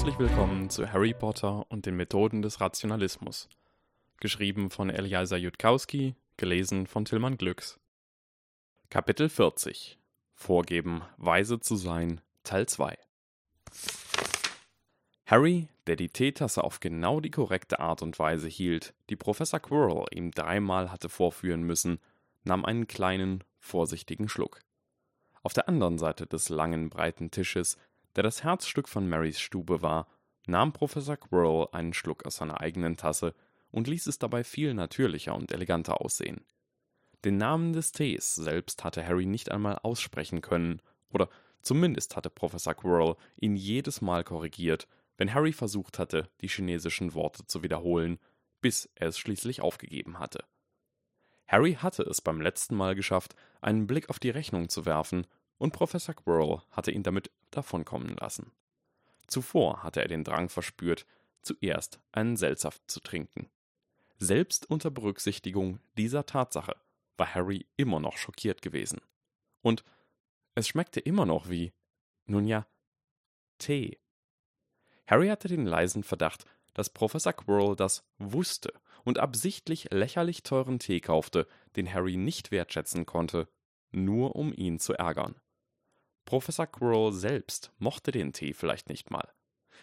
Herzlich willkommen zu Harry Potter und den Methoden des Rationalismus. Geschrieben von Eliasa Jutkowski, gelesen von Tillmann Glücks. Kapitel 40 Vorgeben, weise zu sein, Teil 2 Harry, der die Teetasse auf genau die korrekte Art und Weise hielt, die Professor Quirrell ihm dreimal hatte vorführen müssen, nahm einen kleinen, vorsichtigen Schluck. Auf der anderen Seite des langen, breiten Tisches der das Herzstück von Marys Stube war, nahm Professor Quirrell einen Schluck aus seiner eigenen Tasse und ließ es dabei viel natürlicher und eleganter aussehen. Den Namen des Tees selbst hatte Harry nicht einmal aussprechen können, oder zumindest hatte Professor Quirrell ihn jedes Mal korrigiert, wenn Harry versucht hatte, die chinesischen Worte zu wiederholen, bis er es schließlich aufgegeben hatte. Harry hatte es beim letzten Mal geschafft, einen Blick auf die Rechnung zu werfen und Professor Quirrell hatte ihn damit davonkommen lassen. Zuvor hatte er den Drang verspürt, zuerst einen Seltsaft zu trinken. Selbst unter Berücksichtigung dieser Tatsache war Harry immer noch schockiert gewesen. Und es schmeckte immer noch wie, nun ja, Tee. Harry hatte den leisen Verdacht, dass Professor Quirrell das wusste und absichtlich lächerlich teuren Tee kaufte, den Harry nicht wertschätzen konnte, nur um ihn zu ärgern. Professor Quirrell selbst mochte den Tee vielleicht nicht mal.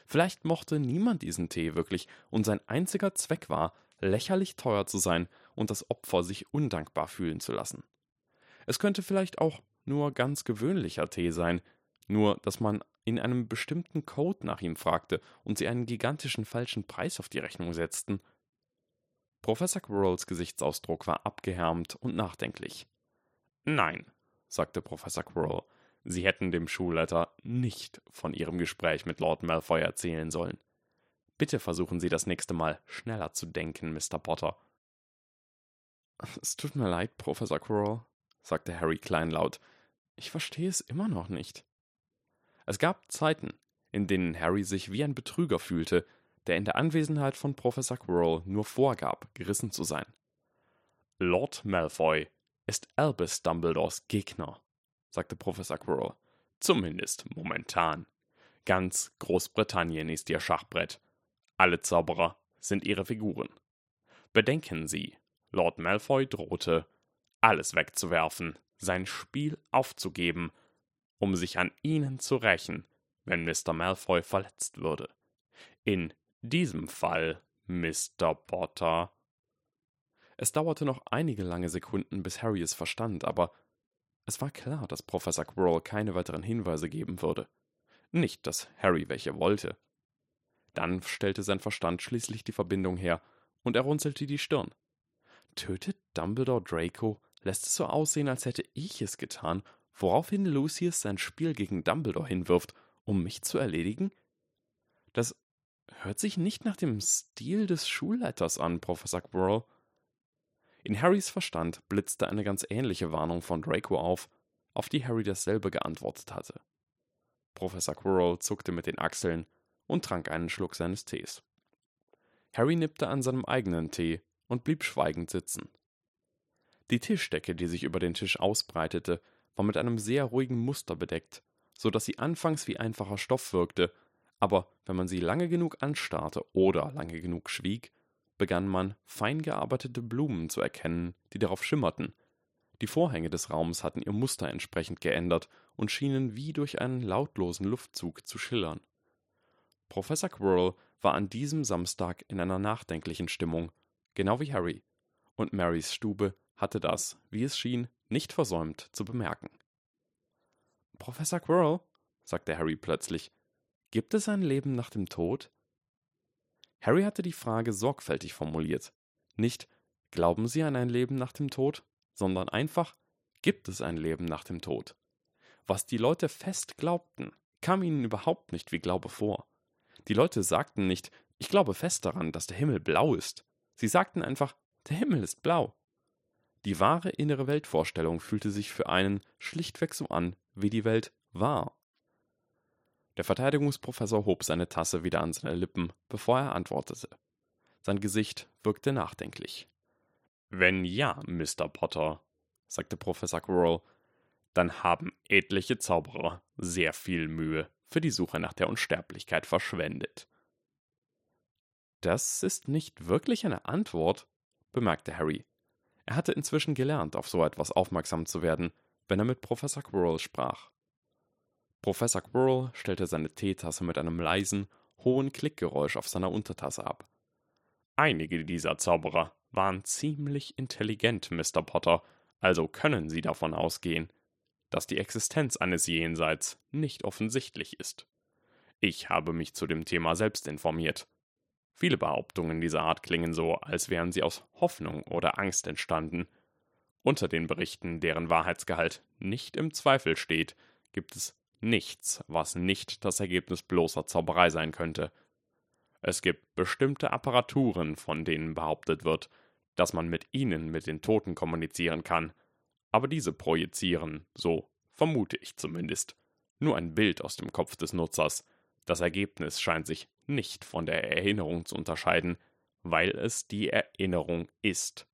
Vielleicht mochte niemand diesen Tee wirklich und sein einziger Zweck war, lächerlich teuer zu sein und das Opfer sich undankbar fühlen zu lassen. Es könnte vielleicht auch nur ganz gewöhnlicher Tee sein, nur dass man in einem bestimmten Code nach ihm fragte und sie einen gigantischen falschen Preis auf die Rechnung setzten. Professor Quirrells Gesichtsausdruck war abgehärmt und nachdenklich. Nein, sagte Professor Quirrell, Sie hätten dem Schulleiter nicht von Ihrem Gespräch mit Lord Malfoy erzählen sollen. Bitte versuchen Sie das nächste Mal schneller zu denken, Mr. Potter. Es tut mir leid, Professor Quirrell, sagte Harry kleinlaut. Ich verstehe es immer noch nicht. Es gab Zeiten, in denen Harry sich wie ein Betrüger fühlte, der in der Anwesenheit von Professor Quirrell nur vorgab, gerissen zu sein. Lord Malfoy ist Albus Dumbledores Gegner, sagte Professor Quirrell. Zumindest momentan. Ganz Großbritannien ist ihr Schachbrett. Alle Zauberer sind ihre Figuren. Bedenken Sie, Lord Malfoy drohte, alles wegzuwerfen, sein Spiel aufzugeben, um sich an Ihnen zu rächen, wenn Mr. Malfoy verletzt würde. In diesem Fall, Mr. Potter. Es dauerte noch einige lange Sekunden, bis Harry es verstand, aber es war klar, dass Professor Quirrell keine weiteren Hinweise geben würde. Nicht, dass Harry welche wollte. Dann stellte sein Verstand schließlich die Verbindung her und er runzelte die Stirn. Tötet Dumbledore Draco, lässt es so aussehen, als hätte ich es getan, woraufhin Lucius sein Spiel gegen Dumbledore hinwirft, um mich zu erledigen? Das hört sich nicht nach dem Stil des Schulleiters an, Professor Quirrell. In Harrys Verstand blitzte eine ganz ähnliche Warnung von Draco auf, auf die Harry dasselbe geantwortet hatte. Professor Quirrell zuckte mit den Achseln und trank einen Schluck seines Tees. Harry nippte an seinem eigenen Tee und blieb schweigend sitzen. Die Tischdecke, die sich über den Tisch ausbreitete, war mit einem sehr ruhigen Muster bedeckt, so dass sie anfangs wie einfacher Stoff wirkte, aber wenn man sie lange genug anstarrte oder lange genug schwieg, begann man, fein gearbeitete Blumen zu erkennen, die darauf schimmerten. Die Vorhänge des Raums hatten ihr Muster entsprechend geändert und schienen wie durch einen lautlosen Luftzug zu schillern. Professor Quirrell war an diesem Samstag in einer nachdenklichen Stimmung, genau wie Harry, und Marys Stube hatte das, wie es schien, nicht versäumt zu bemerken. Professor Quirrell, sagte Harry plötzlich, gibt es ein Leben nach dem Tod? Harry hatte die Frage sorgfältig formuliert. Nicht Glauben Sie an ein Leben nach dem Tod, sondern einfach Gibt es ein Leben nach dem Tod? Was die Leute fest glaubten, kam ihnen überhaupt nicht wie Glaube vor. Die Leute sagten nicht, ich glaube fest daran, dass der Himmel blau ist. Sie sagten einfach, der Himmel ist blau. Die wahre innere Weltvorstellung fühlte sich für einen schlichtweg so an, wie die Welt war. Der Verteidigungsprofessor hob seine Tasse wieder an seine Lippen, bevor er antwortete. Sein Gesicht wirkte nachdenklich. Wenn ja, Mr. Potter, sagte Professor Quirrell, dann haben etliche Zauberer sehr viel Mühe für die Suche nach der Unsterblichkeit verschwendet. Das ist nicht wirklich eine Antwort, bemerkte Harry. Er hatte inzwischen gelernt, auf so etwas aufmerksam zu werden, wenn er mit Professor Quirrell sprach. Professor Quirrell stellte seine Teetasse mit einem leisen, hohen Klickgeräusch auf seiner Untertasse ab. Einige dieser Zauberer waren ziemlich intelligent, Mr. Potter, also können Sie davon ausgehen, dass die Existenz eines Jenseits nicht offensichtlich ist. Ich habe mich zu dem Thema selbst informiert. Viele Behauptungen dieser Art klingen so, als wären sie aus Hoffnung oder Angst entstanden. Unter den Berichten, deren Wahrheitsgehalt nicht im Zweifel steht, gibt es nichts, was nicht das Ergebnis bloßer Zauberei sein könnte. Es gibt bestimmte Apparaturen, von denen behauptet wird, dass man mit ihnen mit den Toten kommunizieren kann, aber diese projizieren, so vermute ich zumindest, nur ein Bild aus dem Kopf des Nutzers, das Ergebnis scheint sich nicht von der Erinnerung zu unterscheiden, weil es die Erinnerung ist.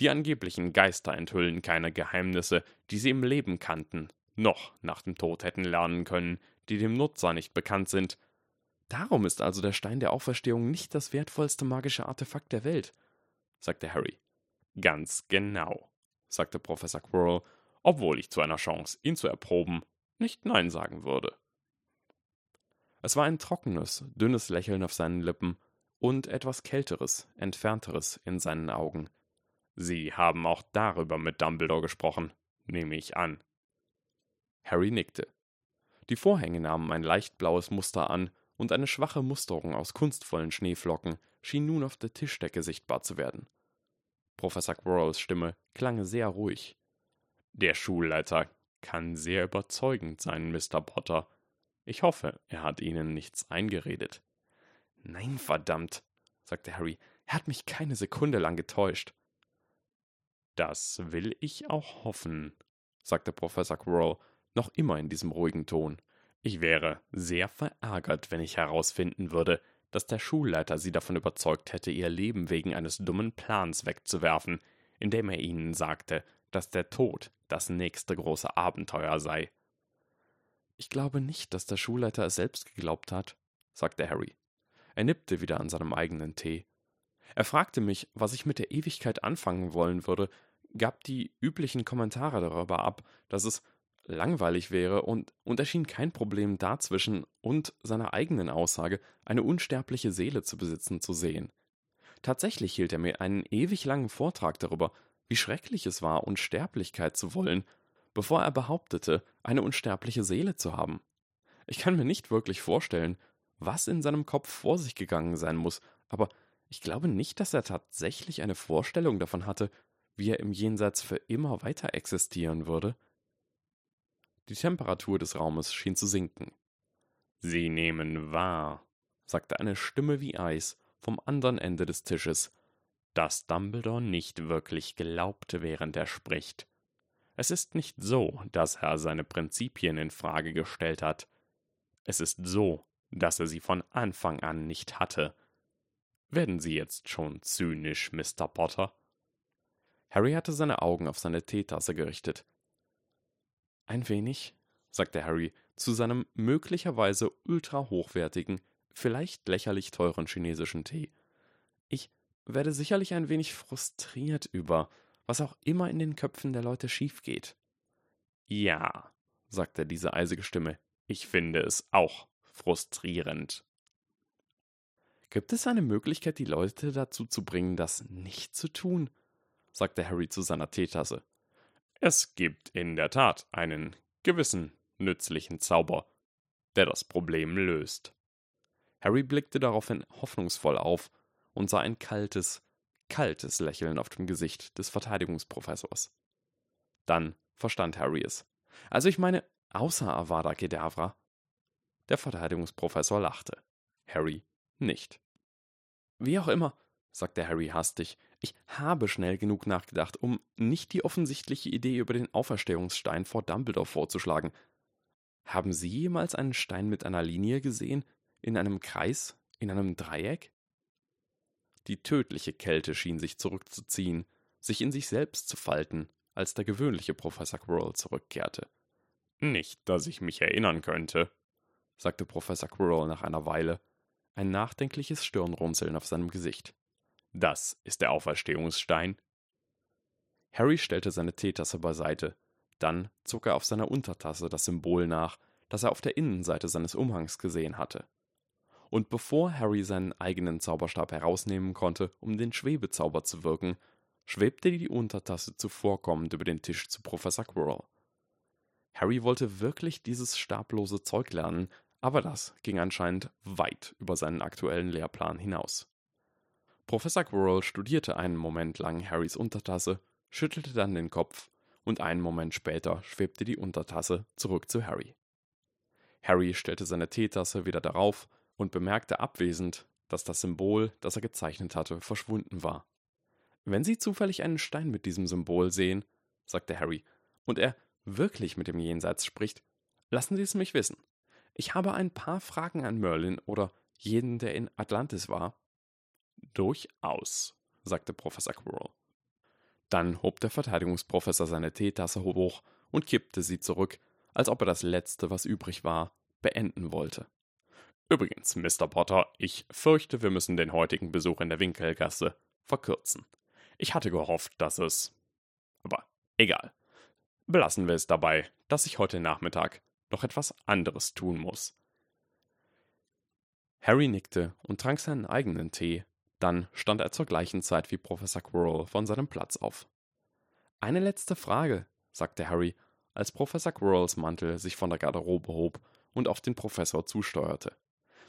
Die angeblichen Geister enthüllen keine Geheimnisse, die sie im Leben kannten, noch nach dem Tod hätten lernen können, die dem Nutzer nicht bekannt sind. Darum ist also der Stein der Auferstehung nicht das wertvollste magische Artefakt der Welt, sagte Harry. Ganz genau, sagte Professor Quirrell, obwohl ich zu einer Chance, ihn zu erproben, nicht Nein sagen würde. Es war ein trockenes, dünnes Lächeln auf seinen Lippen und etwas Kälteres, Entfernteres in seinen Augen. Sie haben auch darüber mit Dumbledore gesprochen, nehme ich an. Harry nickte. Die Vorhänge nahmen ein leicht blaues Muster an, und eine schwache Musterung aus kunstvollen Schneeflocken schien nun auf der Tischdecke sichtbar zu werden. Professor Quirrells Stimme klang sehr ruhig. Der Schulleiter kann sehr überzeugend sein, Mr. Potter. Ich hoffe, er hat Ihnen nichts eingeredet. Nein, verdammt, sagte Harry. Er hat mich keine Sekunde lang getäuscht. Das will ich auch hoffen, sagte Professor Quirrell, noch immer in diesem ruhigen Ton. Ich wäre sehr verärgert, wenn ich herausfinden würde, dass der Schulleiter sie davon überzeugt hätte, ihr Leben wegen eines dummen Plans wegzuwerfen, indem er ihnen sagte, dass der Tod das nächste große Abenteuer sei. Ich glaube nicht, dass der Schulleiter es selbst geglaubt hat, sagte Harry. Er nippte wieder an seinem eigenen Tee. Er fragte mich, was ich mit der Ewigkeit anfangen wollen würde, gab die üblichen Kommentare darüber ab, dass es langweilig wäre und, erschien kein Problem dazwischen und seiner eigenen Aussage, eine unsterbliche Seele zu besitzen, zu sehen. Tatsächlich hielt er mir einen ewig langen Vortrag darüber, wie schrecklich es war, Unsterblichkeit zu wollen bevor er behauptete, eine unsterbliche Seele zu haben. Ich kann mir nicht wirklich vorstellen, was in seinem Kopf vor sich gegangen sein muss, aber ich glaube nicht, dass er tatsächlich eine Vorstellung davon hatte, wie er im Jenseits für immer weiter existieren würde. Die Temperatur des Raumes schien zu sinken. Sie nehmen wahr, sagte eine Stimme wie Eis vom anderen Ende des Tisches, dass Dumbledore nicht wirklich glaubt, während er spricht. Es ist nicht so, dass er seine Prinzipien in Frage gestellt hat. Es ist so, dass er sie von Anfang an nicht hatte. Werden Sie jetzt schon zynisch, Mr. Potter? Harry hatte seine Augen auf seine Teetasse gerichtet. Ein wenig, sagte Harry zu seinem möglicherweise ultra hochwertigen, vielleicht lächerlich teuren chinesischen Tee. Ich werde sicherlich ein wenig frustriert über, was auch immer in den Köpfen der Leute schief geht. Ja, sagte diese eisige Stimme, ich finde es auch frustrierend. Gibt es eine Möglichkeit, die Leute dazu zu bringen, das nicht zu tun? sagte Harry zu seiner Teetasse. Es gibt in der Tat einen gewissen nützlichen Zauber, der das Problem löst. Harry blickte daraufhin hoffnungsvoll auf und sah ein kaltes, kaltes Lächeln auf dem Gesicht des Verteidigungsprofessors. Dann verstand Harry es. Also ich meine, außer Avada Kedavra. Der Verteidigungsprofessor lachte. Harry nicht. Wie auch immer, sagte Harry hastig, ich habe schnell genug nachgedacht, um nicht die offensichtliche Idee über den Auferstehungsstein vor Dumbledore vorzuschlagen. Haben Sie jemals einen Stein mit einer Linie gesehen? In einem Kreis? In einem Dreieck? Die tödliche Kälte schien sich zurückzuziehen, sich in sich selbst zu falten, als der gewöhnliche Professor Quirrell zurückkehrte. Nicht, dass ich mich erinnern könnte, sagte Professor Quirrell nach einer Weile, ein nachdenkliches Stirnrunzeln auf seinem Gesicht. Das ist der Auferstehungsstein. Harry stellte seine Teetasse beiseite. Dann zog er auf seiner Untertasse das Symbol nach, das er auf der Innenseite seines Umhangs gesehen hatte. Und bevor Harry seinen eigenen Zauberstab herausnehmen konnte, um den Schwebezauber zu wirken, schwebte die Untertasse zuvorkommend über den Tisch zu Professor Quirrell. Harry wollte wirklich dieses stablose Zeug lernen, aber das ging anscheinend weit über seinen aktuellen Lehrplan hinaus. Professor Quirrell studierte einen Moment lang Harrys Untertasse, schüttelte dann den Kopf und einen Moment später schwebte die Untertasse zurück zu Harry. Harry stellte seine Teetasse wieder darauf und bemerkte abwesend, dass das Symbol, das er gezeichnet hatte, verschwunden war. Wenn Sie zufällig einen Stein mit diesem Symbol sehen, sagte Harry, und er wirklich mit dem Jenseits spricht, lassen Sie es mich wissen. Ich habe ein paar Fragen an Merlin oder jeden, der in Atlantis war. Durchaus, sagte Professor Quirrell. Dann hob der Verteidigungsprofessor seine Teetasse hoch und kippte sie zurück, als ob er das Letzte, was übrig war, beenden wollte. Übrigens, Mr. Potter, ich fürchte, wir müssen den heutigen Besuch in der Winkelgasse verkürzen. Ich hatte gehofft, dass es. Aber egal. Belassen wir es dabei, dass ich heute Nachmittag noch etwas anderes tun muss. Harry nickte und trank seinen eigenen Tee, dann stand er zur gleichen Zeit wie Professor Quirrell von seinem Platz auf. Eine letzte Frage, sagte Harry, als Professor Quirrells Mantel sich von der Garderobe hob und auf den Professor zusteuerte.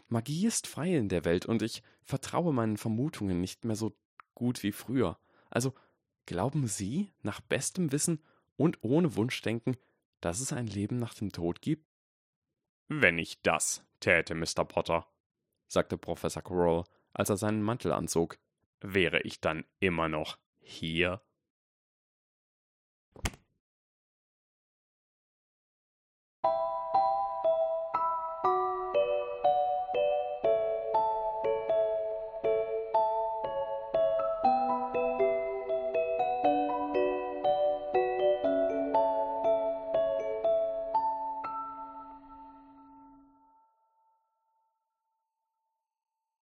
Magie ist frei in der Welt und ich vertraue meinen Vermutungen nicht mehr so gut wie früher. Also glauben Sie, nach bestem Wissen und ohne Wunschdenken, dass es ein Leben nach dem Tod gibt? Wenn ich das täte, Mr. Potter, sagte Professor Quirrell, als er seinen Mantel anzog, wäre ich dann immer noch hier?